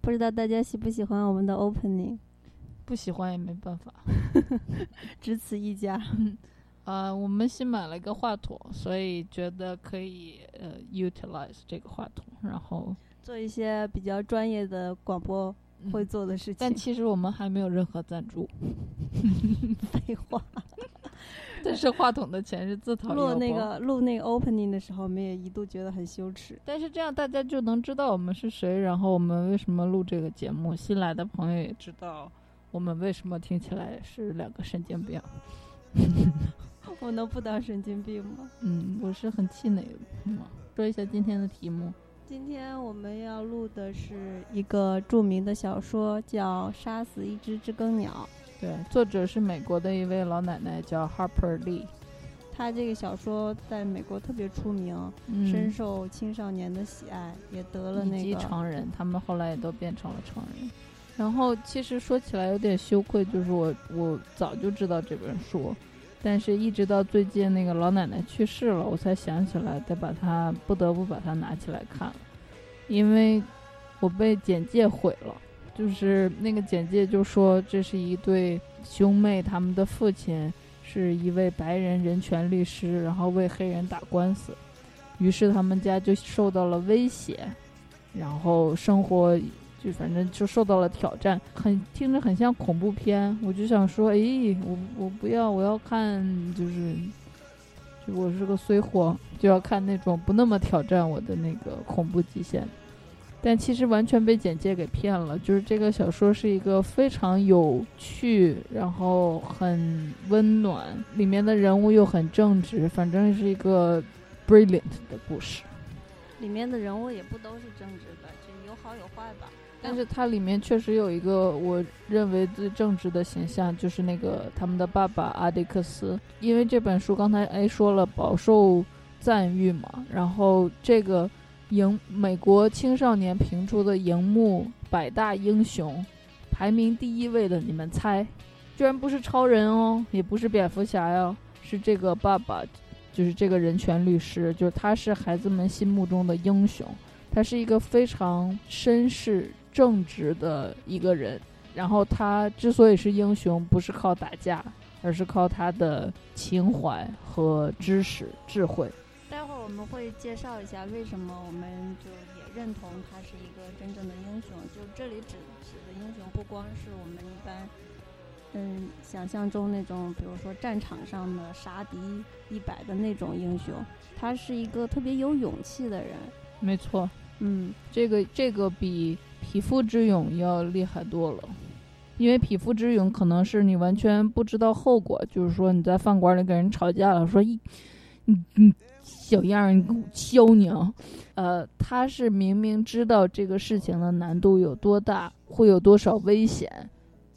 不知道大家喜不喜欢我们的 opening，不喜欢也没办法。只此一家。呃，我们新买了一个话筒，所以觉得可以呃 utilize 这个话筒，然后做一些比较专业的广播会嗯做的事情。但其实我们还没有任何赞助，废话，但是话筒的钱是自掏录那个录那个 opening 的时候，我们也一度觉得很羞耻。但是这样大家就能知道我们是谁，然后我们为什么录这个节目，新来的朋友也知道我们为什么听起来是两个神经病。我能不当神经病吗？嗯，我是很气馁的。嗯，说一下今天的题目。今天我们要录的是一个著名的小说，叫《杀死一只知更鸟对，作者是美国的一位老奶奶，叫 Harper Lee。》。她这个小说在美国特别出名，深嗯，受青少年的喜爱，也得了那个成人，他们后来也都变成了成人。然后其实说起来有点羞愧，就是我我早就知道这本书，但是一直到最近那个老奶奶去世了，我才想起来得把它不得不把它拿起来看了，因为我被简介毁了。就是那个简介就说这是一对兄妹，他们的父亲是一位白人人权律师，然后为黑人打官司，于是他们家就受到了威胁，然后生活就反正就受到了挑战，很听着很像恐怖片。我就想说，诶，我我不要，我要看就是，就我是个衰货，就要看那种不那么挑战我的那个恐怖极限。但其实完全被简介给骗了，就是这个小说是一个非常有趣，然后很温暖，里面的人物又很正直，反正是一个 brilliant 的故事。里面的人物也不都是正直的，就有好有坏吧。但是它里面确实有一个我认为最正直的形象，就是那个他们的爸爸阿迪克斯。因为这本书刚才 A 说了饱受赞誉嘛，然后这个荧美国青少年评出的荧幕百大英雄排名第一位的，你们猜？居然不是超人哦，也不是蝙蝠侠哟，是这个爸爸，就是这个人权律师，就是他是孩子们心目中的英雄。他是一个非常绅士、正直的一个人。然后他之所以是英雄，不是靠打架，而是靠他的情怀和知识、智慧。我们会介绍一下为什么我们就也认同他是一个真正的英雄。就这里指指的英雄，不光是我们一般嗯想象中那种，比如说战场上的杀敌一百的那种英雄，他是一个特别有勇气的人。没错，嗯，这个这个比匹夫之勇要厉害多了。因为匹夫之勇可能是你完全不知道后果，就是说你在饭馆里跟人吵架了，说一，你你小样儿，你给我削你啊！呃，他是明明知道这个事情的难度有多大，会有多少危险，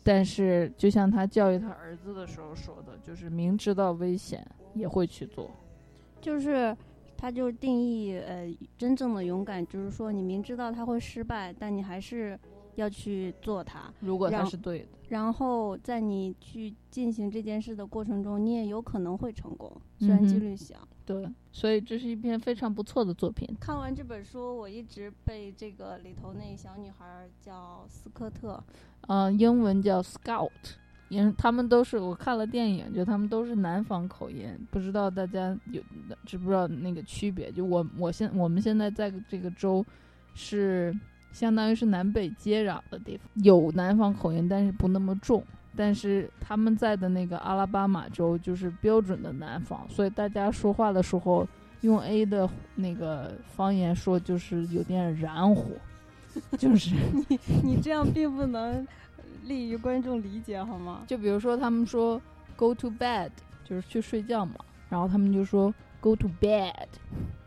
但是就像他教育他儿子的时候说的，就是明知道危险也会去做。就是他就定义呃真正的勇敢，就是说你明知道他会失败，但你还是要去做它。如果他是对的，然后在你去进行这件事的过程中，你也有可能会成功，虽然几率小。对，所以这是一篇非常不错的作品。看完这本书，我一直被这个里头那小女孩儿叫斯科特，嗯、英文叫 Scout，因他们都是我看了电影，就他们都是南方口音，不知道大家有知不知道那个区别？就我我现我们现在在这个州是相当于是南北接壤的地方，有南方口音，但是不那么重。但是他们在的那个阿拉巴马州就是标准的南方，所以大家说话的时候用 A 的那个方言说，就是有点燃火，就是。你你这样并不能利于观众理解好吗？就比如说他们说 go to bed，就是去睡觉嘛，然后他们就说 go to bed，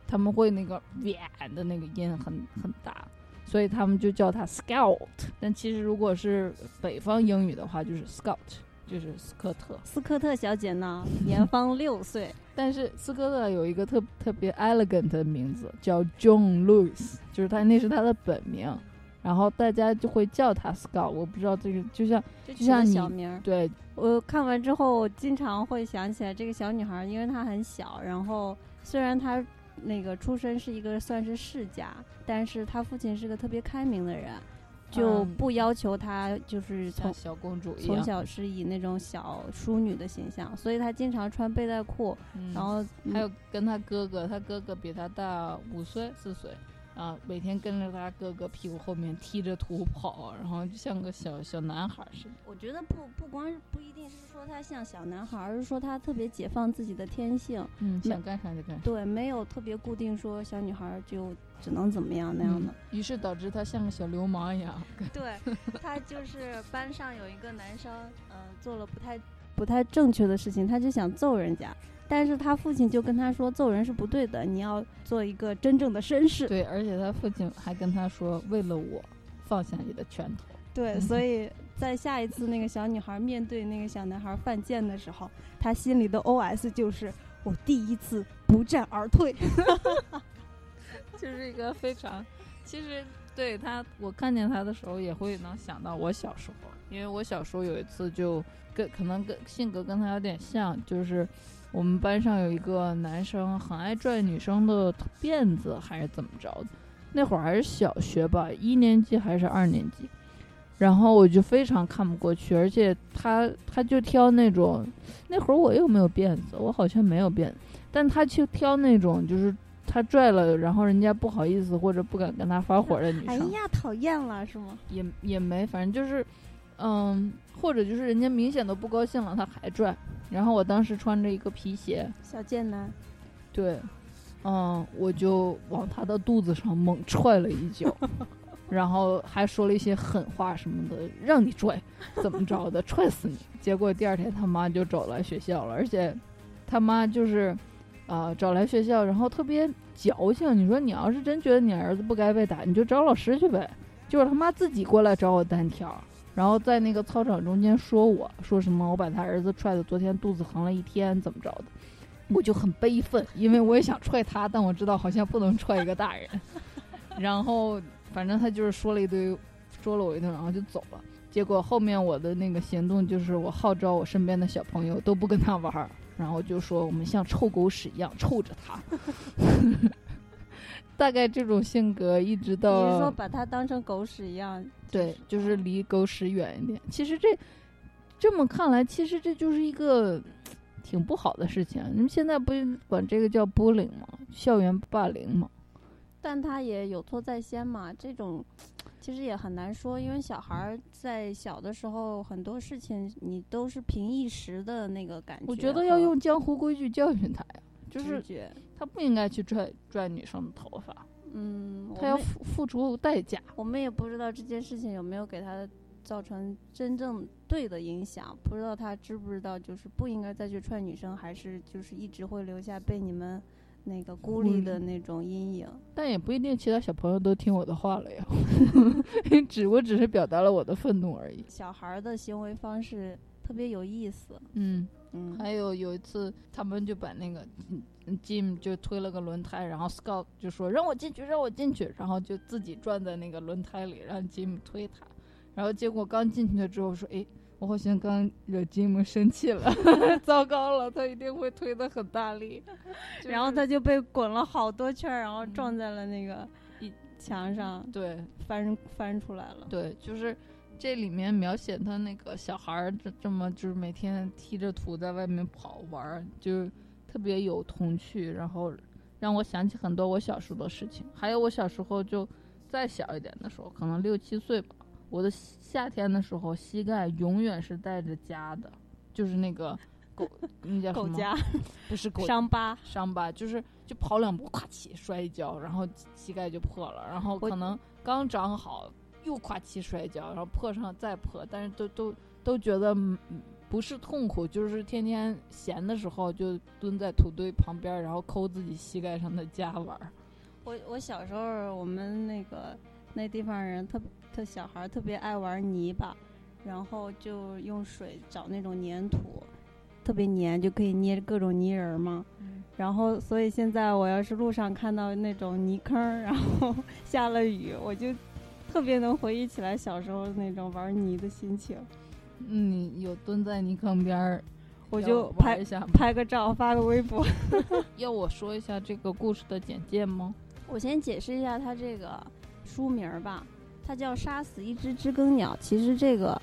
他们会那个 b 的那个音很很大，所以他们就叫他 Scout。但其实如果是北方英语的话，就是 Scout，就是斯科特。斯科特小姐呢，年方六岁，但是斯科特有一个特特别 elegant 的名字，叫 John Lewis，就是他那是他的本名，然后大家就会叫他 Scout。我不知道这个，就像就像你小名儿。对我看完之后，经常会想起来这个小女孩儿，因为她很小，然后虽然她那个出身是一个算是世家，但是她父亲是个特别开明的人，就嗯不要求她就是从小公主一从，小是以那种小淑女的形象，所以她经常穿背带裤，嗯然后还有跟他哥哥，他哥哥比他大五岁四岁，啊，每天跟着他哥哥屁股后面踢着土跑，然后就像个小小男孩似的。我觉得不不光是不一定是说他像小男孩儿，而是说他特别解放自己的天性，嗯，想干啥就干啥。对，没有特别固定说小女孩儿就只能怎么样那样的。嗯于是导致他像个小流氓一样。对他就是班上有一个男生，嗯、做了不太不太正确的事情，他就想揍人家，但是他父亲就跟他说，揍人是不对的，你要做一个真正的绅士。对，而且他父亲还跟他说：“为了我，放下你的拳头。对，所以在下一次那个小女孩面对那个小男孩犯贱的时候，她心里的 OS 就是：我第一次不战而退。” 就是一个非常，其实对他，我看见他的时候也会能想到我小时候，因为我小时候有一次就跟可能跟性格跟他有点像，就是我们班上有一个男生很爱拽女生的辫子，还是怎么着的，那会儿还是小学吧，一年级还是二年级。然后我就非常看不过去，而且他他就挑那种，那会儿我又没有辫子，我好像没有辫子，但他就挑那种就是他拽了，然后人家不好意思或者不敢跟他发火的女生，哎呀，讨厌了是吗？也也没，反正就是，嗯，或者就是人家明显都不高兴了，他还拽。然后我当时穿着一个皮鞋，小贱男，对，嗯，我就往他的肚子上猛踹了一脚，然后还说了一些狠话什么的，让你拽，怎么着的，踹死你。结果第二天他妈就找来学校了，而且他妈就是，啊、找来学校，然后特别矫情。你说你要是真觉得你儿子不该被打，你就找老师去呗。就是他妈自己过来找我单挑，然后在那个操场中间说我说什么我把他儿子踹的昨天肚子疼了一天，怎么着的。我就很悲愤，因为我也想踹他，但我知道好像不能踹一个大人。然后反正他就是说了一堆，说了我一顿，然后就走了。结果后面我的那个行动就是我号召我身边的小朋友都不跟他玩儿，然后就说我们像臭狗屎一样臭着他。大概这种性格一直你到是说把他当成狗屎一样？对，就是离狗屎远一点。其实这这么看来，其实这就是一个挺不好的事情。你们现在不是管这个叫 bullying 吗？校园霸凌吗？但他也有错在先嘛，这种其实也很难说，因为小孩儿在小的时候很多事情你都是凭一时的那个感觉我觉得要用江湖规矩教训他呀，就是，他不应该去拽拽女生的头发，嗯，他要付付出代价。我们也不知道这件事情有没有给他造成真正对的影响，不知道他知不知道，就是不应该再去踹女生，还是就是一直会留下被你们那个孤立的那种阴影。但也不一定，其他小朋友都听我的话了呀。只我只是表达了我的愤怒而已。小孩儿的行为方式特别有意思，嗯，嗯，还有有一次，他们就把那个嗯嗯 Jim 就推了个轮胎，然后 Scott 就说让我进去，让我进去，然后就自己转在那个轮胎里，让 Jim 推他。然后结果刚进去了之后说，诶，我好像刚惹 Jim 生气了，糟糕了，他一定会推的很大力。就是然后他就被滚了好多圈儿，然后嗯撞在了那个一墙上，对翻翻出来了。对，就是这里面描写他那个小孩儿这这么就是每天踢着土在外面跑玩儿，就特别有童趣，然后让我想起很多我小时候的事情。还有我小时候就再小一点的时候，可能六七岁吧，我的夏天的时候膝盖永远是带着痂的，就是那个狗，那叫什么？狗痂不是狗伤疤，伤疤，就是就跑两步，咵起摔一跤，然后膝盖就破了，然后可能刚长好又咵起摔一跤，然后破上再破，但是都都都觉得嗯不是痛苦，就是天天闲的时候就蹲在土堆旁边，然后抠自己膝盖上的痂玩儿。我我小时候，我们那个那地方人特特小孩儿特别爱玩泥巴，然后就用水找那种粘土，特别粘，就可以捏各种泥人儿嘛。然后，所以现在我要是路上看到那种泥坑儿，然后 下了雨，我就特别能回忆起来小时候那种玩泥的心情。嗯，你有蹲在泥坑边儿，我就拍一下。拍个照发个微博。要我说一下这个故事的简介吗？我先解释一下它这个书名儿吧，它叫《杀死一只知更鸟》。其实这个，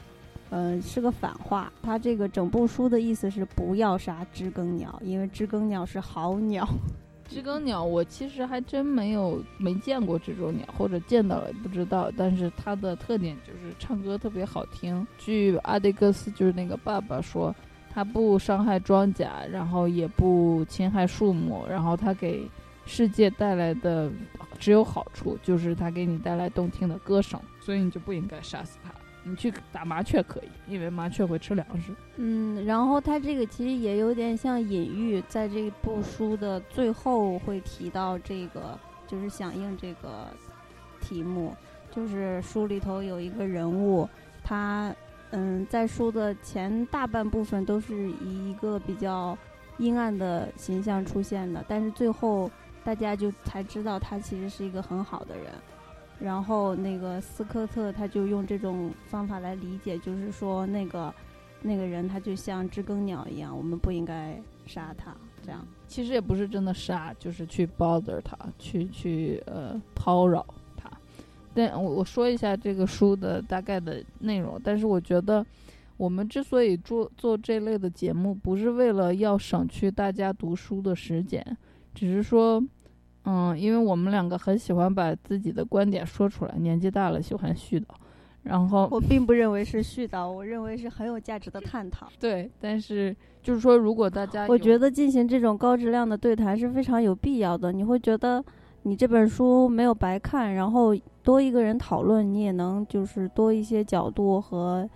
嗯、是个反话。它这个整部书的意思是不要杀知更鸟，因为知更鸟是好鸟。知更鸟，我其实还真没有没见过这种鸟，或者见到了也不知道。但是它的特点就是唱歌特别好听。据阿迪克斯就是那个爸爸说，它不伤害庄稼，然后也不侵害树木，然后它给世界带来的只有好处，就是它给你带来动听的歌声，所以你就不应该杀死它。你去打麻雀可以，因为麻雀会吃粮食。嗯，然后它这个其实也有点像隐喻，在这部书的最后会提到这个，就是响应这个题目，就是书里头有一个人物，他嗯，在书的前大半部分都是以一个比较阴暗的形象出现的，但是最后大家就才知道他其实是一个很好的人。然后那个斯科特他就用这种方法来理解，就是说那个那个人他就像知更鸟一样，我们不应该杀他。这样，其实也不是真的杀，就是去 bother 他，去去呃叨扰他。但我我说一下这个书的大概的内容，但是我觉得我们之所以做做这类的节目，不是为了要省去大家读书的时间，只是说，嗯，因为我们两个很喜欢把自己的观点说出来，年纪大了喜欢絮叨，然后我并不认为是絮叨，我认为是很有价值的探讨。对，但是就是说，如果大家我觉得进行这种高质量的对谈是非常有必要的。你会觉得你这本书没有白看，然后多一个人讨论，你也能就是多一些角度和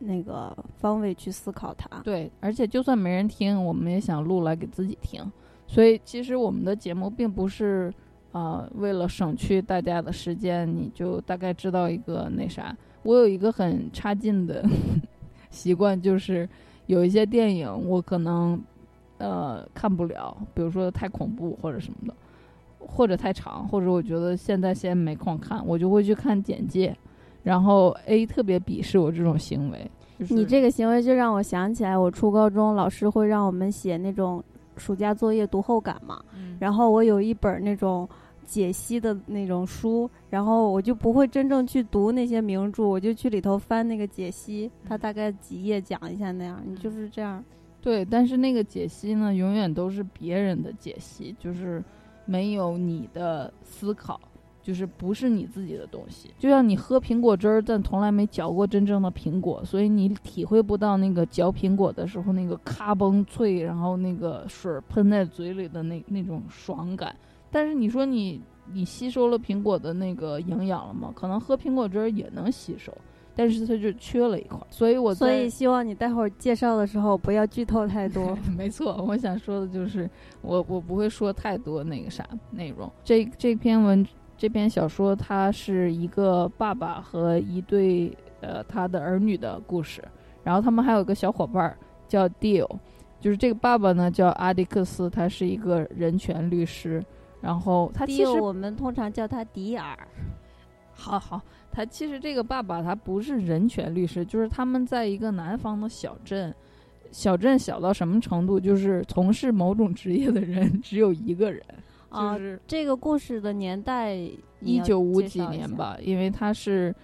那个方位去思考它。对，而且就算没人听，我们也想录来给自己听。所以其实我们的节目并不是，呃，为了省去大家的时间，你就大概知道一个那啥。我有一个很差劲的 习惯，就是有一些电影我可能呃看不了，比如说太恐怖或者什么的，或者太长，或者我觉得现在先没空看，我就会去看简介。然后 A 特别鄙视我这种行为，你这个行为就让我想起来，我初高中老师会让我们写那种暑假作业读后感嘛，嗯。然后我有一本那种解析的那种书，然后我就不会真正去读那些名著，我就去里头翻那个解析，它大概几页讲一下那样，你就是这样。对，但是那个解析呢，永远都是别人的解析，就是没有你的思考，就是不是你自己的东西。就像你喝苹果汁儿，但从来没嚼过真正的苹果，所以你体会不到那个嚼苹果的时候那个咔嘣脆，然后那个水儿喷在嘴里的那那种爽感。但是你说你你吸收了苹果的那个营养了吗？可能喝苹果汁儿也能吸收，但是它就缺了一块。所以我所以希望你待会儿介绍的时候不要剧透太多。没错，我想说的就是，我我不会说太多那个啥内容。这这篇文这篇小说，它是一个爸爸和一对呃他的儿女的故事，然后他们还有一个小伙伴儿叫 Deal，就是这个爸爸呢叫阿迪克斯，他是一个人权律师，然后他其实我们通常叫他迪尔，好好，他其实这个爸爸他不是人权律师，就是他们在一个南方的小镇，小镇小到什么程度，就是从事某种职业的人 只有一个人，啊就是这个故事的年代一九五几年，吧，因为他是。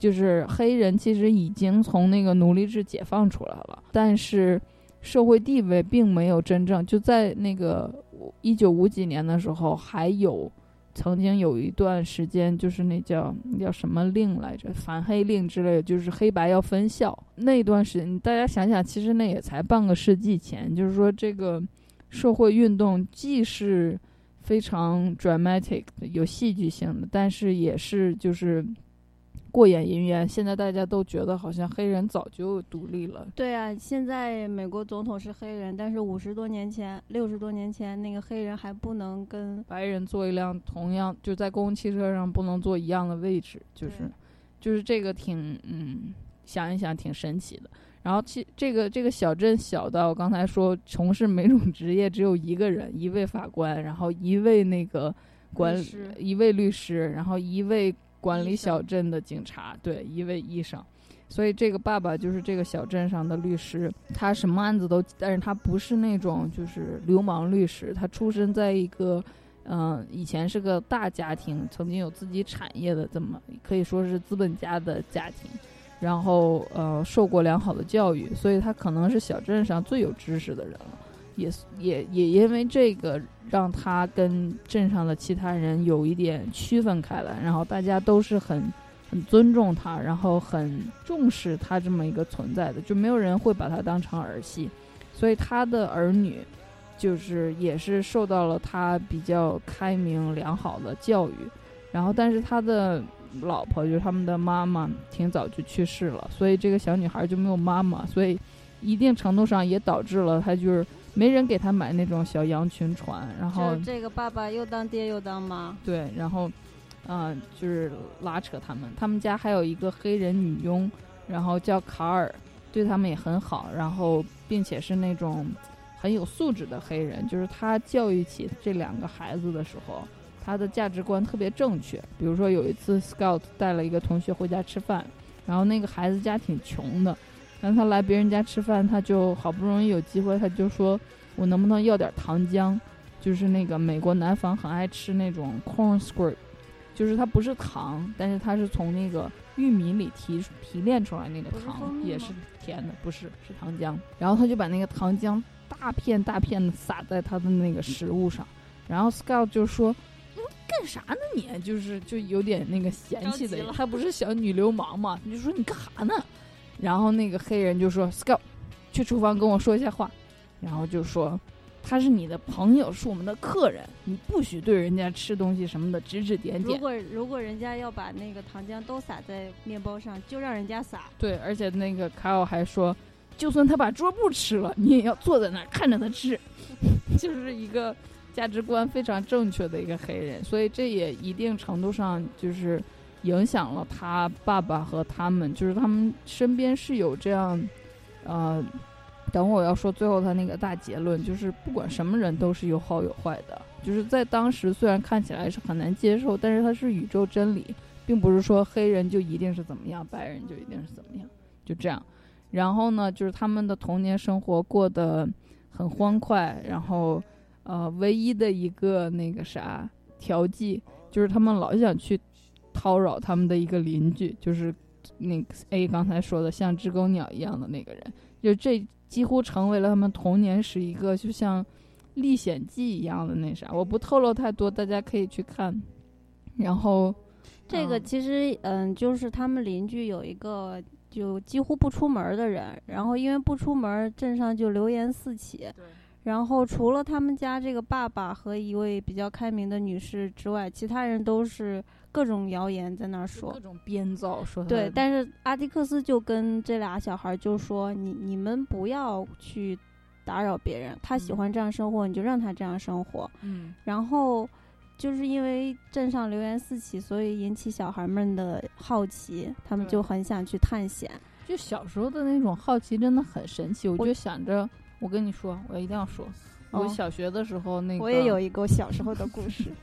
就是黑人其实已经从那个奴隶制解放出来了，但是社会地位并没有真正就在那个一九五几年的时候，还有曾经有一段时间，就是那叫那叫什么令来着，反黑令之类的，就是黑白要分校那段时间，大家想想，其实那也才半个世纪前，就是说这个社会运动既是非常 dramatic 的有戏剧性的，但是也是就是过眼云烟。现在大家都觉得好像黑人早就独立了。对啊，现在美国总统是黑人，但是五十多年前、六十多年前，那个黑人还不能跟白人坐一辆同样就在公共汽车上不能坐一样的位置，就是就是这个挺嗯，想一想挺神奇的。然后其这个这个小镇小到我刚才说从事每种职业只有一个人，一位法官，然后一位那个管理师一位律师，然后一位管理小镇的警察，对，一位医生。所以这个爸爸就是这个小镇上的律师，他什么案子都，但是他不是那种就是流氓律师，他出身在一个，嗯、以前是个大家庭，曾经有自己产业的这么可以说是资本家的家庭，然后呃受过良好的教育，所以他可能是小镇上最有知识的人了。也也也因为这个，让他跟镇上的其他人有一点区分开来，然后大家都是很很尊重他，然后很重视他这么一个存在的，就没有人会把他当成儿戏，所以他的儿女就是也是受到了他比较开明良好的教育，然后但是他的老婆就是他们的妈妈挺早就去世了，所以这个小女孩就没有妈妈，所以一定程度上也导致了她就是没人给她买那种小羊群船，然后这这个爸爸又当爹又当妈，对，然后，嗯、就是拉扯他们。他们家还有一个黑人女佣，然后叫卡尔，对他们也很好，然后并且是那种很有素质的黑人。就是他教育起这两个孩子的时候，他的价值观特别正确。比如说有一次，Scout 带了一个同学回家吃饭，然后那个孩子家挺穷的，然后他来别人家吃饭，他就好不容易有机会，他就说我能不能要点糖浆？就是那个美国南方很爱吃那种 corn squirt，就是它不是糖，但是它是从那个玉米里提提炼出来那个糖，也是甜的，不是是糖浆。然后他就把那个糖浆大片大片的撒在他的那个食物上，然后 Scout 就说：“嗯，干啥呢你？就是就有点那个嫌弃的着急了，他不是小女流氓嘛？你就说你干啥呢？”然后那个黑人就说：“Scout，去厨房跟我说一下话。”然后就说。他是你的朋友，是我们的客人，你不许对人家吃东西什么的指指点点。如果如果人家要把那个糖浆都撒在面包上，就让人家撒。对，而且那个卡尔还说，就算他把桌布吃了，你也要坐在那儿看着他吃，就是一个价值观非常正确的一个黑人，所以这也一定程度上就是影响了他爸爸和他们，就是他们身边是有这样，呃。等会儿我要说最后他那个大结论，就是不管什么人都是有好有坏的，就是在当时虽然看起来是很难接受，但是它是宇宙真理，并不是说黑人就一定是怎么样，白人就一定是怎么样，就这样。然后呢，就是他们的童年生活过得很欢快，然后呃，唯一的一个那个啥调剂，就是他们老想去叨扰他们的一个邻居，就是那个 A 刚才说的像知更鸟一样的那个人，就这几乎成为了他们童年时一个就像历险记一样的那啥。我不透露太多，大家可以去看。然后这个嗯其实，嗯，就是他们邻居有一个就几乎不出门儿的人，然后因为不出门儿，镇上就流言四起。然后除了他们家这个爸爸和一位比较开明的女士之外，其他人都是各种谣言在那儿说各。种编造说他对，但是阿迪克斯就跟这俩小孩儿就说：“你你们不要去打扰别人，他喜嗯欢这样生活，你就让他这样生活。”嗯然后就是因为镇上流言四起，所以引起小孩们的好奇，他们就很想去探险。就小时候的那种好奇真的很神奇，我我就想着，我跟你说，我一定要说，我哦小学的时候那个，我也有一个我小时候的故事。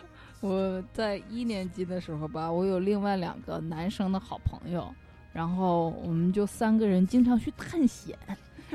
我在一年级的时候吧，我有另外两个男生的好朋友，然后我们就三个人经常去探险。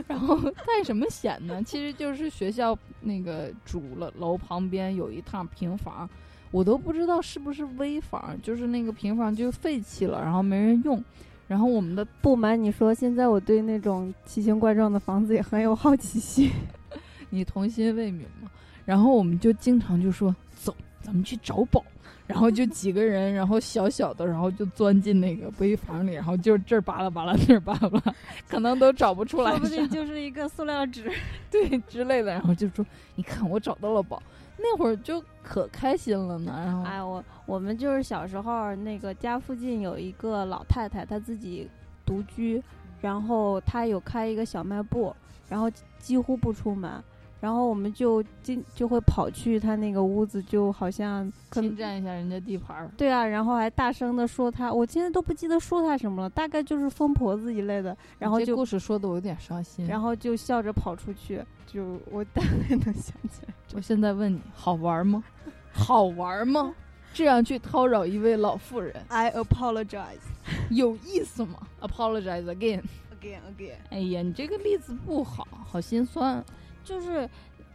然后 探什么险呢？其实就是学校那个主了楼旁边有一趟平房，我都不知道是不是危房，就是那个平房就废弃了，然后没人用。然后我们的不瞒你说，现在我对那种奇形怪状的房子也很有好奇心。你童心未泯嘛。然后我们就经常就说走，咱们去找宝。然后就几个人，然后小小的，然后就钻进那个危房里，然后就这儿扒拉扒拉，那儿扒拉扒拉，可能都找不出来说不定就是一个塑料纸。对 之类的。然后就说，你看我找到了宝。那会儿就可开心了呢。然后，哎，我我们就是小时候那个家附近有一个老太太，她自己独居，然后她有开一个小卖部，然后几乎不出门。然后我们就进就会跑去他那个屋子，就好像侵占一下人家地盘儿。对啊，然后还大声的说他，我现在都不记得说他什么了，大概就是疯婆子一类的。然后就故事说的我有点伤心。然后就笑着跑出去，就我大概能想起来。我现在问你，好玩吗？好玩吗？这样去叨扰一位老妇人？I apologize，有意思吗？Apologize again，again again。哎呀，你这个例子不好，好心酸。就是，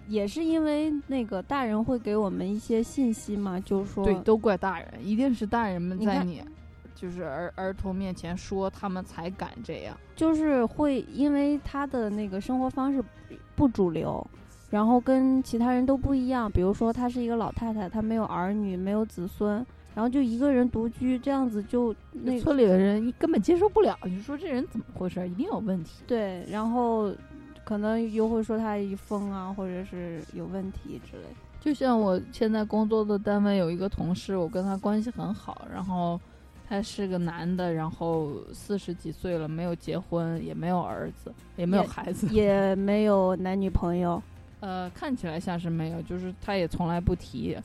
也是因为那个大人会给我们一些信息嘛，就是说，对，都怪大人，一定是大人们在你，就是儿儿童面前说，他们才敢这样。就是会因为他的那个生活方式不主流，然后跟其他人都不一样。比如说，她是一个老太太，她没有儿女，没有子孙，然后就一个人独居，这样子就那村里的人根本接受不了。你说这人怎么回事？一定有问题。对，然后。可能又会说他一疯啊，或者是有问题之类的。就像我现在工作的单位有一个同事，我跟他关系很好，然后他是个男的，然后四十几岁了，没有结婚，也没有儿子，也没有孩子，也没有男女朋友。呃，看起来像是没有，就是他也从来不提。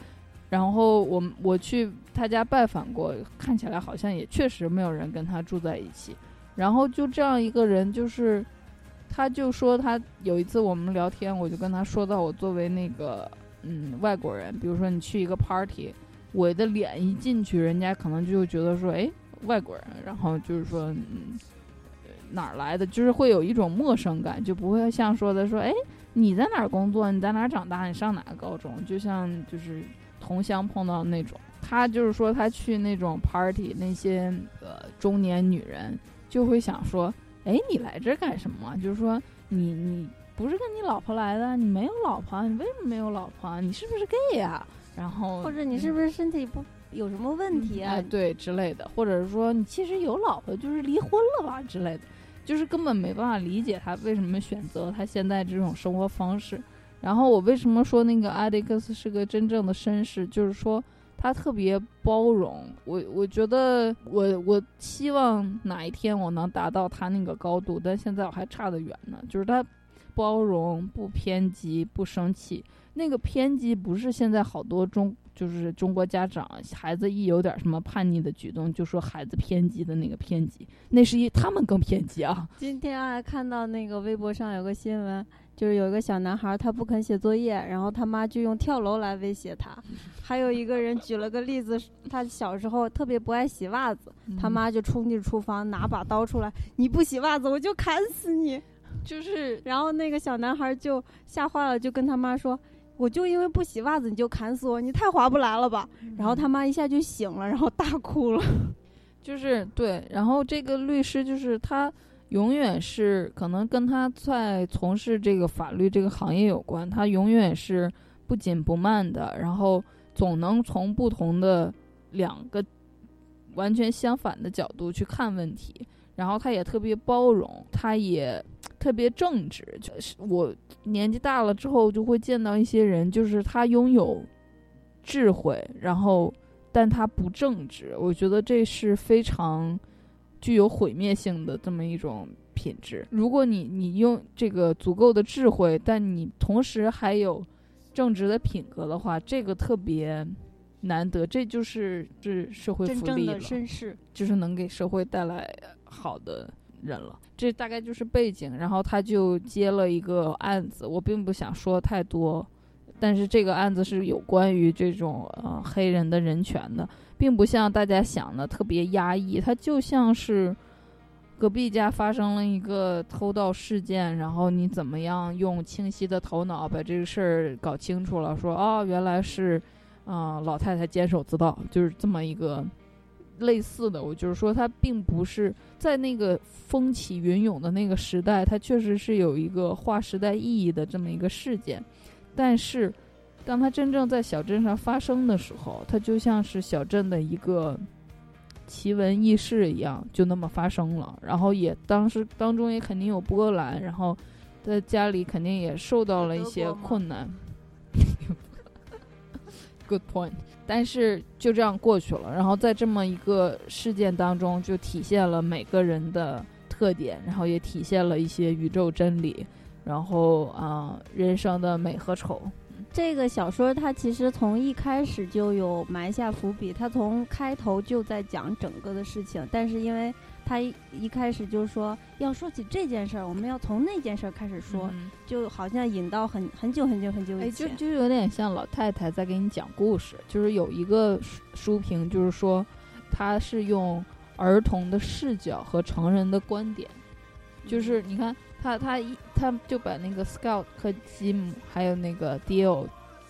然后我我去他家拜访过，看起来好像也确实没有人跟他住在一起。然后就这样一个人，就是。他就说，他有一次我们聊天，我就跟他说到，我作为那个嗯外国人，比如说你去一个 party，我的脸一进去，人家可能就觉得说，哎，外国人，然后就是说，嗯，哪儿来的，就是会有一种陌生感，就不会像说的说，哎，你在哪儿工作？你在哪儿长大？你上哪个高中？就像就是同乡碰到那种。他就是说，他去那种 party，那些呃中年女人就会想说。哎，你来这干什么？就是说，你你不是跟你老婆来的？你没有老婆，你为什么没有老婆？你是不是 gay 呀？然后或者你是不是身体不有什么问题啊？哎，对之类的，或者是说你其实有老婆，就是离婚了吧之类的，就是根本没办法理解他为什么选择他现在这种生活方式。然后我为什么说那个艾迪克斯是个真正的绅士？就是说。他特别包容我，我觉得我我希望哪一天我能达到他那个高度，但现在我还差得远呢。就是他包容、不偏激、不生气。那个偏激不是现在好多中就是中国家长孩子一有点什么叛逆的举动，就说孩子偏激的那个偏激，那是一他们更偏激啊。今天还看到那个微博上有个新闻。就是有一个小男孩，他不肯写作业，然后他妈就用跳楼来威胁他。还有一个人举了个例子，他小时候特别不爱洗袜子，他妈就冲进厨房拿把刀出来，你不洗袜子我就砍死你。就是，然后那个小男孩就吓坏了，就跟他妈说，我就因为不洗袜子你就砍死我，你太划不来了吧。然后他妈一下就醒了，然后大哭了。就是对，然后这个律师就是他。永远是可能跟他在从事这个法律这个行业有关，他永远是不紧不慢的，然后总能从不同的两个完全相反的角度去看问题，然后他也特别包容，他也特别正直。就是我年纪大了之后就会见到一些人，就是他拥有智慧，然后但他不正直，我觉得这是非常。具有毁灭性的这么一种品质。如果你你用这个足够的智慧，但你同时还有正直的品格的话，这个特别难得。这就是是社会福利了，绅士就是能给社会带来好的人了。这大概就是背景。然后他就接了一个案子，我并不想说太多，但是这个案子是有关于这种呃黑人的人权的。并不像大家想的特别压抑，它就像是隔壁家发生了一个偷盗事件，然后你怎么样用清晰的头脑把这个事儿搞清楚了？说哦，原来是，啊，老太太监守自盗，就是这么一个类似的。我就是说，它并不是在那个风起云涌的那个时代，它确实是有一个划时代意义的这么一个事件，但是。当它真正在小镇上发生的时候，它就像是小镇的一个奇闻异事一样，就那么发生了。然后也当时当中也肯定有波澜，然后在家里肯定也受到了一些困难。good point。但是就这样过去了，然后在这么一个事件当中，就体现了每个人的特点，然后也体现了一些宇宙真理，然后啊、人生的美和丑。这个小说它其实从一开始就有埋下伏笔，它从开头就在讲整个的事情，但是因为它一一开始就说要说起这件事儿，我们要从那件事儿开始说，嗯就好像引到很很久很久很久哎，以前。就就有点像老太太在给你讲故事，就是有一个书书评，就是说他是用儿童的视角和成人的观点，就是你看他他一他就把那个 Scout 和吉姆还有那个 Dio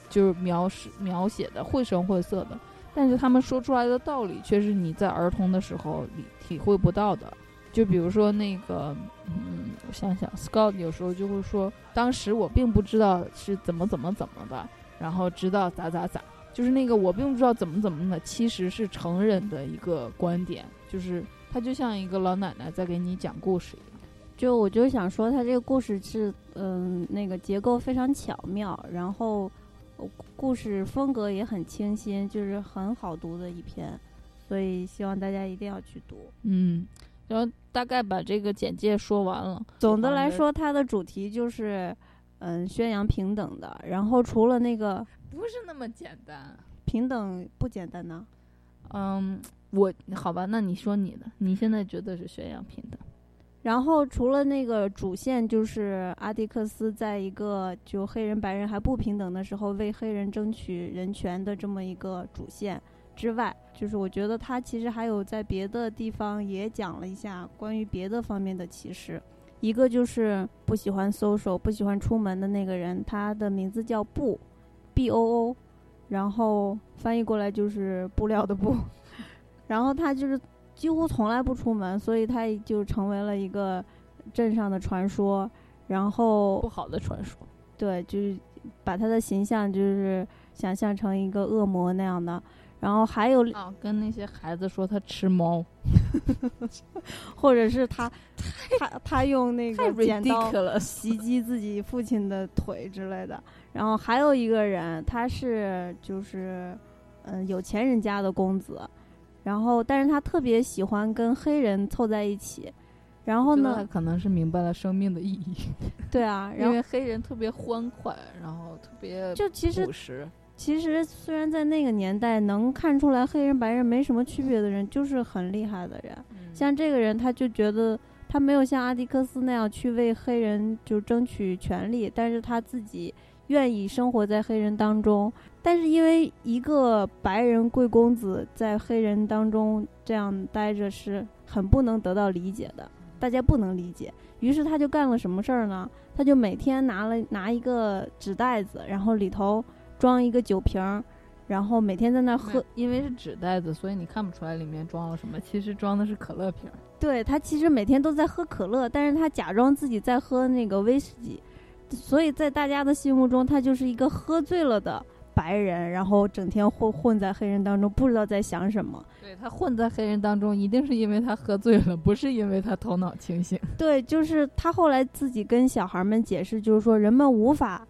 就是描述描写的绘声绘色的，但是他们说出来的道理却是你在儿童的时候你体会不到的。就比如说那个，嗯，我想想，Scott 有时候就会说，当时我并不知道是怎么怎么怎么的，然后知道咋咋咋，就是那个我并不知道怎么怎么的，其实是成人的一个观点，就是他就像一个老奶奶在给你讲故事一样。就我就想说，他这个故事是嗯、那个结构非常巧妙，然后呃故事风格也很清新，就是很好读的一篇，所以希望大家一定要去读。嗯，然后大概把这个简介说完了。总的来说，它的主题就是嗯宣扬平等的，然后除了那个不是那么简单。平等不简单呢，嗯，我好吧，那你说你的，你现在觉得是宣扬平等？然后除了那个主线，就是阿迪克斯在一个就黑人白人还不平等的时候，为黑人争取人权的这么一个主线之外，就是我觉得他其实还有在别的地方也讲了一下关于别的方面的歧视。一个就是不喜欢 social、不喜欢出门的那个人，他的名字叫布，B O O，然后翻译过来就是布料的布，然后他就是几乎从来不出门，所以他就成为了一个镇上的传说。然后不好的传说。对，就是把他的形象就是想象成一个恶魔那样的。然后还有，啊，跟那些孩子说他吃猫，或者是他 他他用那个剪刀。袭击自己父亲的腿之类的。然后还有一个人，他是就是嗯有钱人家的公子，然后但是他特别喜欢跟黑人凑在一起。然后呢他呢，可能是明白了生命的意义，对啊，然因为黑人特别欢快，然后特别就其实。其实虽然在那个年代能看出来黑人白人没什么区别的人，就是很厉害的人。像这个人，他就觉得他没有像阿迪克斯那样去为黑人就争取权利，但是他自己愿意生活在黑人当中。但是因为一个白人贵公子在黑人当中这样待着是很不能得到理解的，大家不能理解。于是他就干了什么事儿呢？他就每天拿了拿一个纸袋子，然后里头装一个酒瓶儿，然后每天在那儿喝喝，因为是纸袋子，所以你看不出来里面装了什么。其实装的是可乐瓶儿。对他其实每天都在喝可乐，但是他假装自己在喝那个威士忌，所以在大家的心目中，他就是一个喝醉了的白人，然后整天混混在黑人当中，不知道在想什么。对他混在黑人当中，一定是因为他喝醉了，不是因为他头脑清醒。对，就是他后来自己跟小孩们解释，就是说人们无法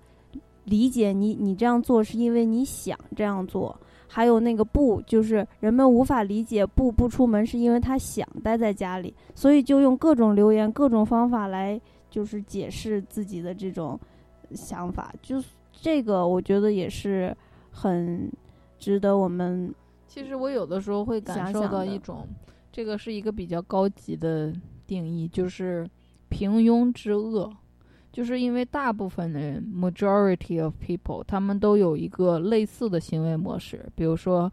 理解你，你这样做是因为你想这样做。还有那个不，就是人们无法理解不不出门是因为他想待在家里，所以就用各种留言、各种方法来就是解释自己的这种想法。就是这个，我觉得也是很值得我们其实我有的时候会感受到一种，这个是一个比较高级的定义，就是平庸之恶。就是因为大部分的人，majority of people，他们都有一个类似的行为模式，比如说，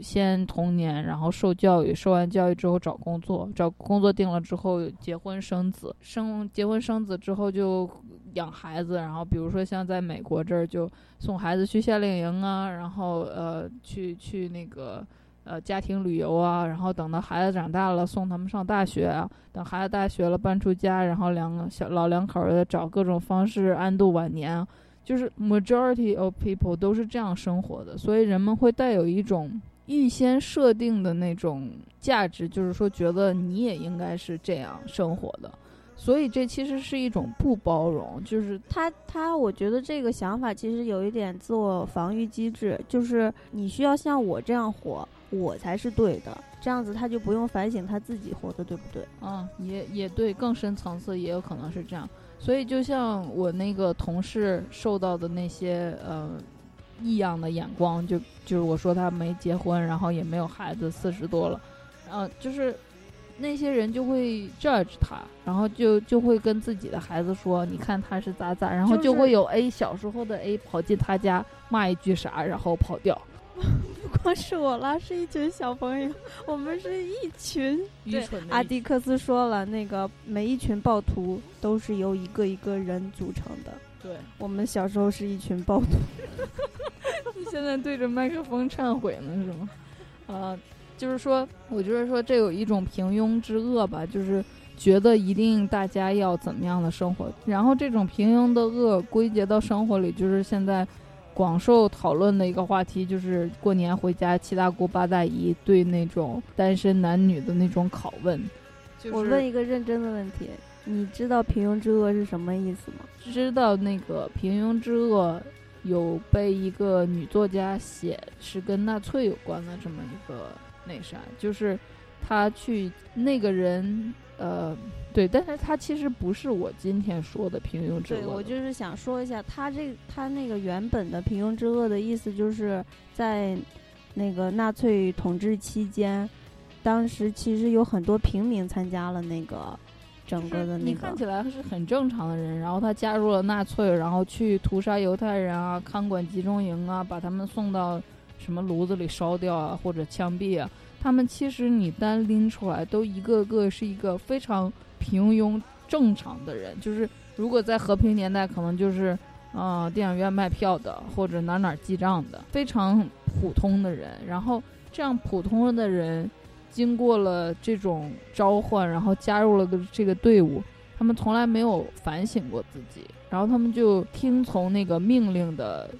先童年，然后受教育，受完教育之后找工作，找工作定了之后结婚生子，生结婚生子之后就养孩子，然后比如说像在美国这儿就送孩子去夏令营啊，然后呃去去那个呃家庭旅游啊，然后等到孩子长大了送他们上大学啊，等孩子大学了搬出家，然后两个小老两口儿找各种方式安度晚年，就是 majority of people 都是这样生活的，所以人们会带有一种预先设定的那种价值，就是说觉得你也应该是这样生活的。所以这其实是一种不包容，就是他他，我觉得这个想法其实有一点自我防御机制，就是你需要像我这样活，我才是对的，这样子他就不用反省他自己活的对不对。嗯，也也对，更深层次也有可能是这样。所以就像我那个同事受到的那些呃异样的眼光，就就是我说他没结婚，然后也没有孩子，四十多了，然后、就是那些人就会 judge 他，然后就就会跟自己的孩子说，你看他是咋咋，然后就就是会有 A 小时候的 A 跑进他家骂一句啥，然后跑掉，不光是我啦，是一群小朋友，我们是一群。对愚蠢的阿迪克斯说了，那个每一群暴徒都是由一个一个人组成的。对。我们小时候是一群暴徒。你现在对着麦克风忏悔呢是吗？啊，就是说，我就是说，这有一种平庸之恶吧，就是觉得一定大家要怎么样的生活，然后这种平庸的恶归结到生活里，就是现在广受讨论的一个话题，就是过年回家七大姑八大姨对那种单身男女的那种拷问。就是、我问一个认真的问题，你知道平庸之恶是什么意思吗？知道那个平庸之恶有被一个女作家写是跟纳粹有关的这么一个那啥，就是他去那个人呃对，但是他其实不是我今天说的平庸之恶对，我就是想说一下，他这他那个原本的平庸之恶的意思，就是在那个纳粹统治期间，当时其实有很多平民参加了那个整个的那你看起来是很正常的人，然后他加入了纳粹，然后去屠杀犹太人啊，看管集中营啊，把他们送到什么炉子里烧掉啊，或者枪毙啊。他们其实你单拎出来，都一个个是一个非常平庸正常的人。就是如果在和平年代，可能就是啊、呃电影院卖票的，或者哪哪儿记账的，非常普通的人。然后这样普通的人，经过了这种召唤，然后加入了个这个队伍，他们从来没有反省过自己，然后他们就听从那个命令的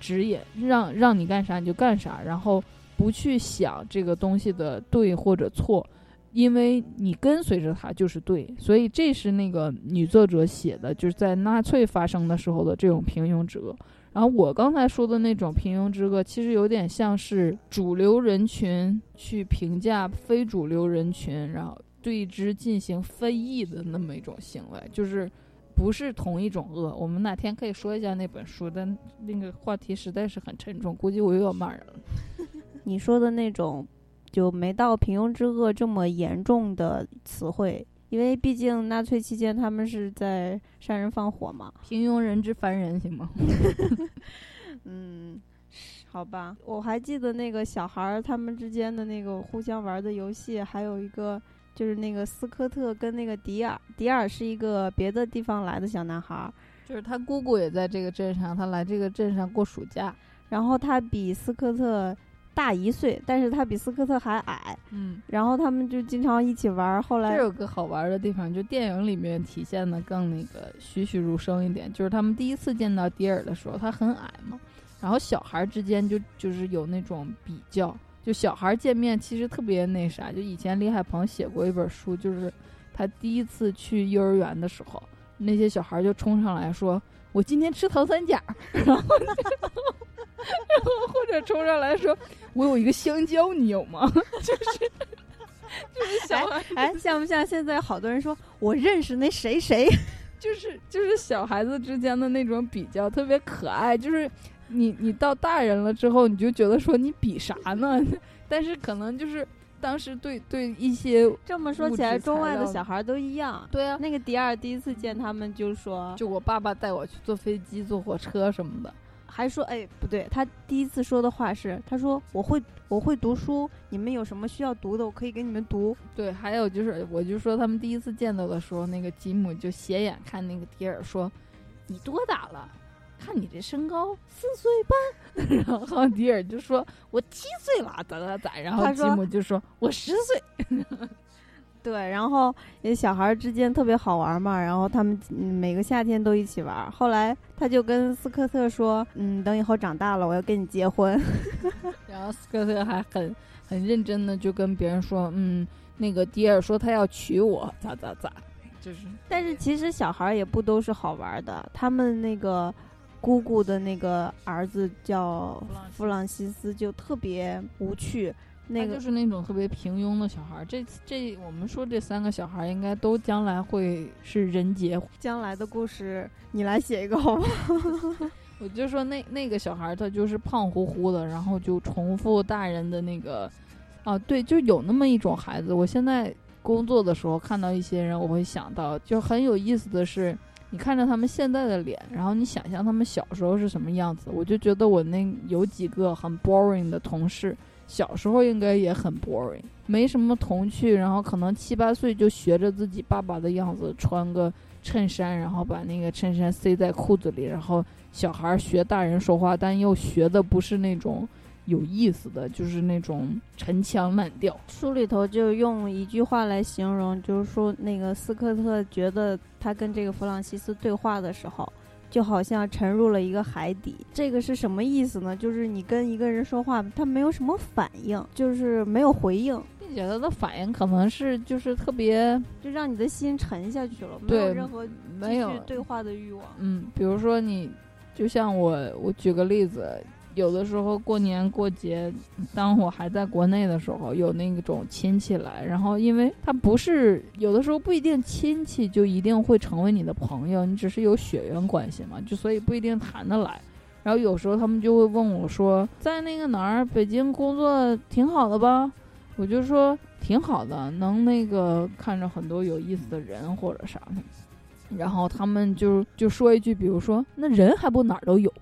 指引，让让你干啥你就干啥，然后不去想这个东西的对或者错，因为你跟随着他就是对，所以这是那个女作者写的，就是在纳粹发生的时候的这种平庸之恶。然后我刚才说的那种平庸之恶，其实有点像是主流人群去评价非主流人群，然后对之进行非议的那么一种行为，就是不是同一种恶。我们哪天可以说一下那本书，但那个话题实在是很沉重，估计我又要骂人了。你说的那种，就没到平庸之恶这么严重的词汇，因为毕竟纳粹期间他们是在杀人放火嘛。平庸人之凡人，行吗？嗯，好吧，我还记得那个小孩儿他们之间的那个互相玩的游戏，还有一个就是那个斯科特跟那个迪尔，迪尔是一个别的地方来的小男孩儿，就是他姑姑也在这个镇上，他来这个镇上过暑假。然后他比斯科特大一岁，但是他比斯科特还矮，嗯，然后他们就经常一起玩。后来这有个好玩的地方，就电影里面体现的更那个栩栩如生一点，就是他们第一次见到迪尔的时候，他很矮嘛，然后小孩之间就就是有那种比较，就小孩见面其实特别那啥，就以前李海鹏写过一本书，就是他第一次去幼儿园的时候，那些小孩就冲上来说：“我今天吃糖三角。”然后 然后或者冲上来说：“我有一个香蕉，你有吗？” 就是就是小孩。哎，像不像现在好多人说我认识那谁谁？就是就是小孩子之间的那种比较特别可爱，就是你你到大人了之后，你就觉得说你比啥呢？但是可能就是当时对对一些这么说起来，中外的小孩都一样。对啊，那个迪尔第一次见他们就说，就我爸爸带我去坐飞机、坐火车什么的，还说哎不对，他第一次说的话是他说我会我会读书，你们有什么需要读的，我可以给你们读。对，还有就是我就说他们第一次见到的时候，那个吉姆就斜眼看那个迪尔说：“你多大了？看你这身高，四岁半。”然后迪尔就说：“我七岁了，咋咋咋。”然后吉姆就说：“我十岁。”对，然后也小孩之间特别好玩嘛，然后他们每个夏天都一起玩。后来他就跟斯科特说：“嗯，等以后长大了，我要跟你结婚。”然后斯科特还很很认真的就跟别人说：“嗯，那个迪尔说他要娶我，咋咋咋。”就是但是其实小孩也不都是好玩的，他们那个姑姑的那个儿子叫弗朗西斯，就特别无趣。那个就是那种特别平庸的小孩儿。这这我们说这三个小孩儿应该都将来会是人杰。将来的故事，你来写一个好吗？我就说那那个小孩儿他就是胖乎乎的，然后就重复大人的那个，啊对，就有那么一种孩子。我现在工作的时候看到一些人，我会想到，就很有意思的是，你看着他们现在的脸，然后你想象他们小时候是什么样子，我就觉得我那有几个很 boring 的同事。小时候应该也很 boring，没什么童趣，然后可能七八岁就学着自己爸爸的样子，穿个衬衫，然后把那个衬衫塞在裤子里，然后小孩学大人说话，但又学的不是那种有意思的，就是那种陈腔滥调。书里头就用一句话来形容，就是说那个斯科特觉得他跟这个弗朗西斯对话的时候。就好像沉入了一个海底，这个是什么意思呢？就是你跟一个人说话，他没有什么反应，就是没有回应，并且他的反应可能是就是特别，就让你的心沉下去了，没有任何没有对话的欲望。嗯，比如说你，就像我，我举个例子。有的时候过年过节，当我还在国内的时候，有那种亲戚来，然后因为他不是有的时候不一定亲戚就一定会成为你的朋友，你只是有血缘关系嘛，就所以不一定谈得来。然后有时候他们就会问我说，在那个哪儿北京工作挺好的吧？我就说挺好的，能那个看着很多有意思的人或者啥的。然后他们就就说一句，比如说那人还不哪儿都有。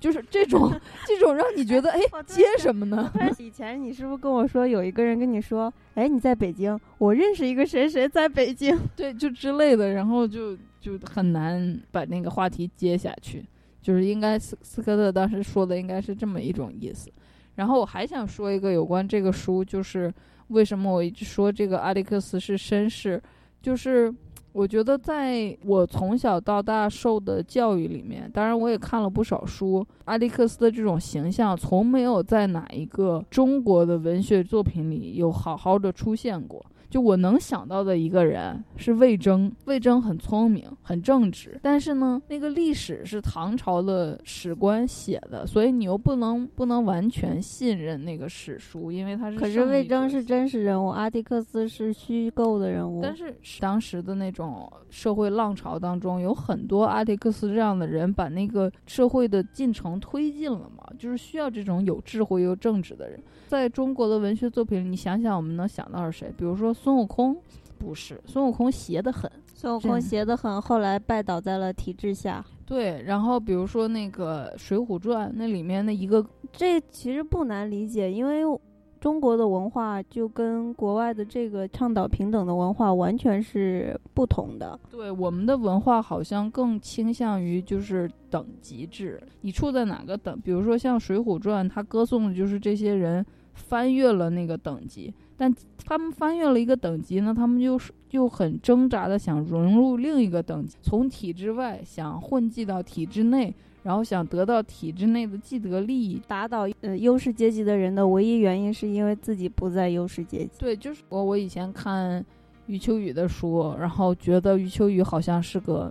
就是这种，这种让你觉得哎，接什么呢？以前你是不是跟我说有一个人跟你说，哎，你在北京，我认识一个谁谁在北京，对，就之类的，然后就就很难把那个话题接下去。就是应该斯斯科特当时说的应该是这么一种意思。然后我还想说一个有关这个书，就是为什么我一直说这个阿历克斯是绅士，就是。我觉得，在我从小到大受的教育里面，当然我也看了不少书，阿历克斯的这种形象从没有在哪一个中国的文学作品里有好好的出现过。就我能想到的一个人是魏征，魏征很聪明，很正直，但是呢，那个历史是唐朝的史官写的，所以你又不能不能完全信任那个史书，因为他是。可是魏征是真实人物，阿迪克斯是虚构的人物。但是当时的那种社会浪潮当中，有很多阿迪克斯这样的人，把那个社会的进程推进了嘛，就是需要这种有智慧又正直的人。在中国的文学作品里，你想想，我们能想到是谁？比如说孙悟空，不是孙悟空邪得很，孙悟空邪得很，后来拜倒在了体制下。对，然后比如说那个《水浒传》，那里面的一个，这其实不难理解，因为。中国的文化就跟国外的这个倡导平等的文化完全是不同的。对，我们的文化好像更倾向于就是等级制，你处在哪个等？比如说像《水浒传》，它歌颂的就是这些人翻越了那个等级，但他们翻越了一个等级呢，他们就是就很挣扎的想融入另一个等级，从体制外想混迹到体制内。然后想得到体制内的既得利益，打倒呃优势阶级的人的唯一原因，是因为自己不在优势阶级。对，就是我我以前看余秋雨的书，然后觉得余秋雨好像是个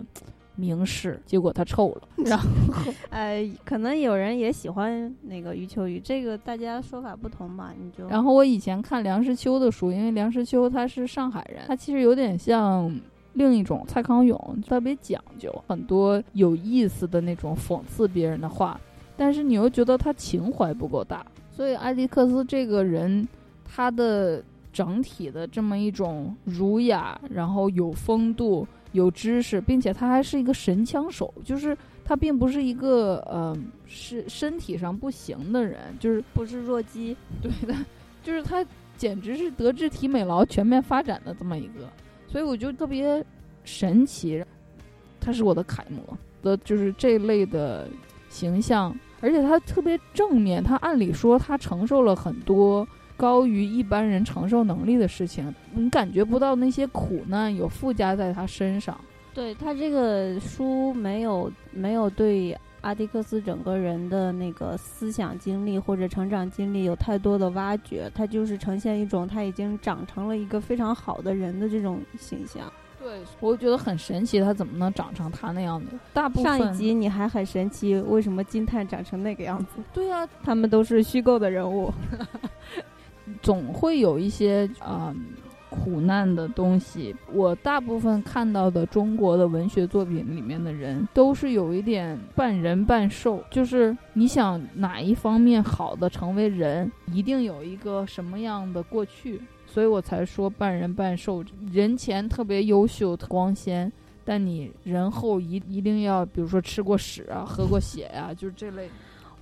名士，结果他臭了。然后，呃，可能有人也喜欢那个余秋雨，这个大家说法不同嘛，你就。然后我以前看梁实秋的书，因为梁实秋他是上海人，他其实有点像。另一种蔡康永特别讲究，很多有意思的那种讽刺别人的话，但是你又觉得他情怀不够大。所以艾迪克斯这个人，他的整体的这么一种儒雅，然后有风度、有知识，并且他还是一个神枪手，就是他并不是一个呃是身体上不行的人，就是不是弱鸡，对的，就是他简直是德智体美劳全面发展的这么一个。所以我就特别神奇，他是我的楷模的，就是这类的形象，而且他特别正面。他按理说他承受了很多高于一般人承受能力的事情，你感觉不到那些苦难有附加在他身上。对他这个书没有没有对。阿迪克斯整个人的那个思想经历或者成长经历有太多的挖掘，他就是呈现一种他已经长成了一个非常好的人的这种形象。对，我觉得很神奇，他怎么能长成他那样的？大部分上一集你还很神奇，为什么金叹长成那个样子？对啊，他们都是虚构的人物。总会有一些啊、苦难的东西。我大部分看到的中国的文学作品里面的人，都是有一点半人半兽，就是你想哪一方面好的成为人，一定有一个什么样的过去，所以我才说半人半兽。人前特别优秀、光鲜。但你人后一一定要，比如说吃过屎啊、喝过血呀、就是这类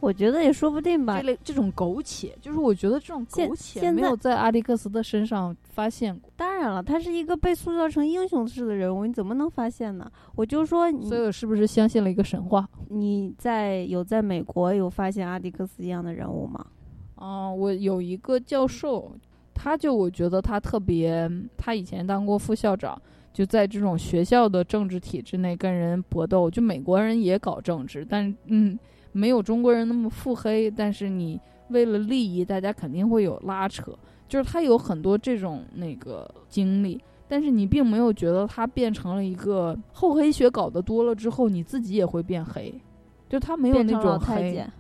我觉得也说不定吧这。类这种苟且，就是我觉得这种苟且没有在阿迪克斯的身上发现过，当然了，他是一个被塑造成英雄式的人物，你怎么能发现呢？我就说你所以我是不是相信了一个神话？你在有在美国有发现阿迪克斯一样的人物吗？嗯，我有一个教授，他就我觉得他特别，他以前当过副校长，就在这种学校的政治体制内跟人搏斗。就美国人也搞政治，但嗯，没有中国人那么腹黑，但是你为了利益，大家肯定会有拉扯。就是他有很多这种那个经历，但是你并没有觉得他变成了一个厚黑学搞得多了之后，你自己也会变黑。就他没有那种黑，太监，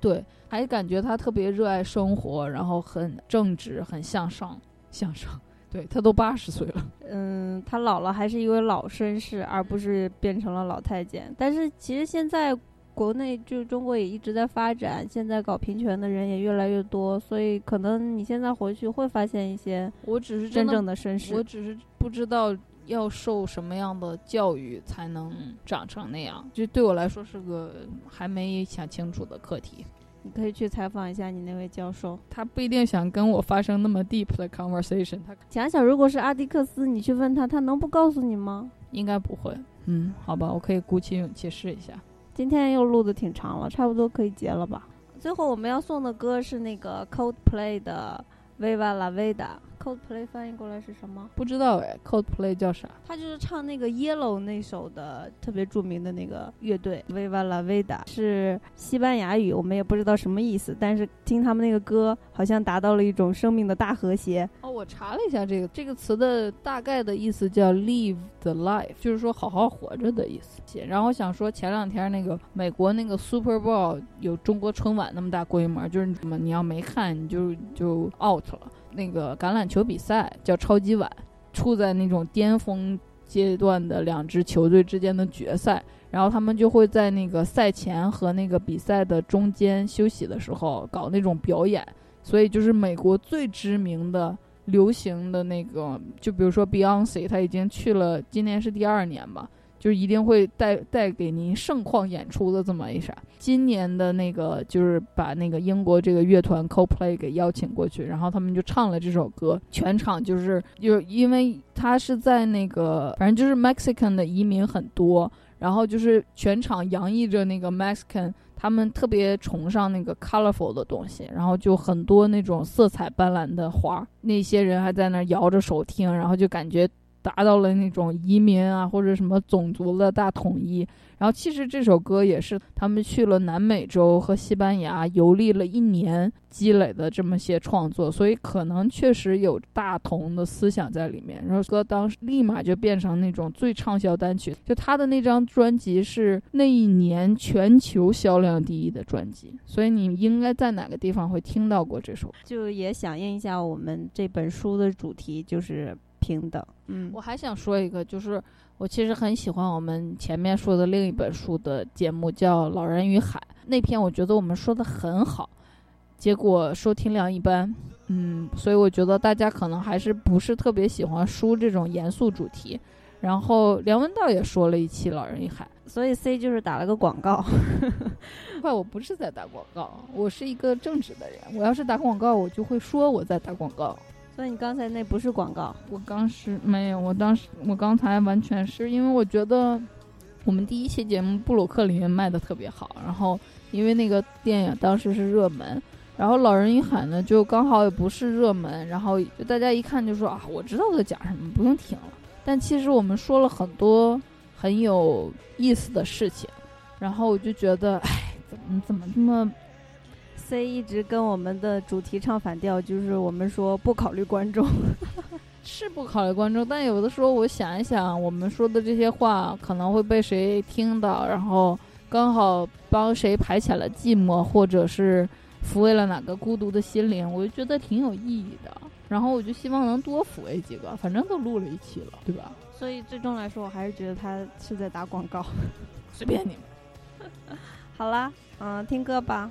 对，还感觉他特别热爱生活，然后很正直，很向上，向上。对他都八十岁了，嗯，他老了还是一位老绅士，而不是变成了老太监。但是其实现在国内就中国也一直在发展，现在搞平权的人也越来越多，所以可能你现在回去会发现一些我只是真正的绅士。我只是不知道要受什么样的教育才能长成那样，就对我来说是个还没想清楚的课题。你可以去采访一下你那位教授，他不一定想跟我发生那么 deep 的 conversation，他想想如果是阿迪克斯，你去问他，他能不告诉你吗？应该不会。嗯，好吧，我可以鼓起勇气试一下。今天又录的挺长了，差不多可以结了吧。最后我们要送的歌是那个 Coldplay 的《Viva La Vida》。Coldplay 翻译过来是什么？不知道哎，Coldplay 叫啥？他就是唱那个 Yellow 那首的特别著名的那个乐队 Viva La Vida，是西班牙语，我们也不知道什么意思，但是听他们那个歌，好像达到了一种生命的大和谐。哦，我查了一下这个这个词的大概的意思叫 live the life，就是说好好活着的意思。然后我想说，前两天那个美国那个 Super Bowl 有中国春晚那么大规模，就是什么你要没看你就就 out 了。那个橄榄球比赛叫超级碗，处在那种巅峰阶段的两支球队之间的决赛，然后他们就会在那个赛前和那个比赛的中间休息的时候搞那种表演。所以就是美国最知名的流行的那个，就比如说 Beyonce，她已经去了，今年是第二年吧，就是一定会带带给您盛况演出的这么一啥。今年的那个就是把那个英国这个乐团 CoPlay 给邀请过去，然后他们就唱了这首歌，全场就是就因为他是在那个反正就是 Mexican 的移民很多，然后就是全场洋溢着那个 Mexican。他们特别崇尚那个 colorful 的东西，然后就很多那种色彩斑斓的花。那些人还在那摇着手听，然后就感觉达到了那种移民啊或者什么种族的大统一。然后其实这首歌也是他们去了南美洲和西班牙游历了一年积累的这么些创作，所以可能确实有大同的思想在里面。然后歌当时立马就变成那种最畅销单曲，就他的那张专辑是那一年全球销量第一的专辑，所以你应该在哪个地方会听到过这首。就也响应一下我们这本书的主题，就是平等。嗯我，还想说一个，就是我其实很喜欢我们前面说的另一本书的节目，叫《老人与海》。那篇我觉得我们说的很好，结果收听量一般。嗯，所以我觉得大家可能还是不是特别喜欢书这种严肃主题。然后梁文道也说了一期《老人与海所以 C 就是打了个广告。》，快，我不是在打广告，我是一个正直的人。我要是打广告，我就会说我在打广告。所以你刚才那不是广告，我当时没有，我当时我刚才完全是因为我觉得我们第一期节目布鲁克林卖的特别好，然后因为那个电影当时是热门，然后《老人与海》呢就刚好也不是热门，然后就大家一看就说啊，我知道在讲什么，不用听了。但其实我们说了很多很有意思的事情，然后我就觉得，哎，怎么怎么这么 C 一直跟我们的主题唱反调，就是我们说不考虑观众。是不考虑观众，但有的时候我想一想，我们说的这些话可能会被谁听到，然后刚好帮谁排遣了寂寞，或者是抚慰了哪个孤独的心灵，我就觉得挺有意义的。然后我就希望能多抚慰几个，反正都录了一期了，对吧？所以最终来说，我还是觉得他是在打广告。随便你们。好啦，嗯，听歌吧，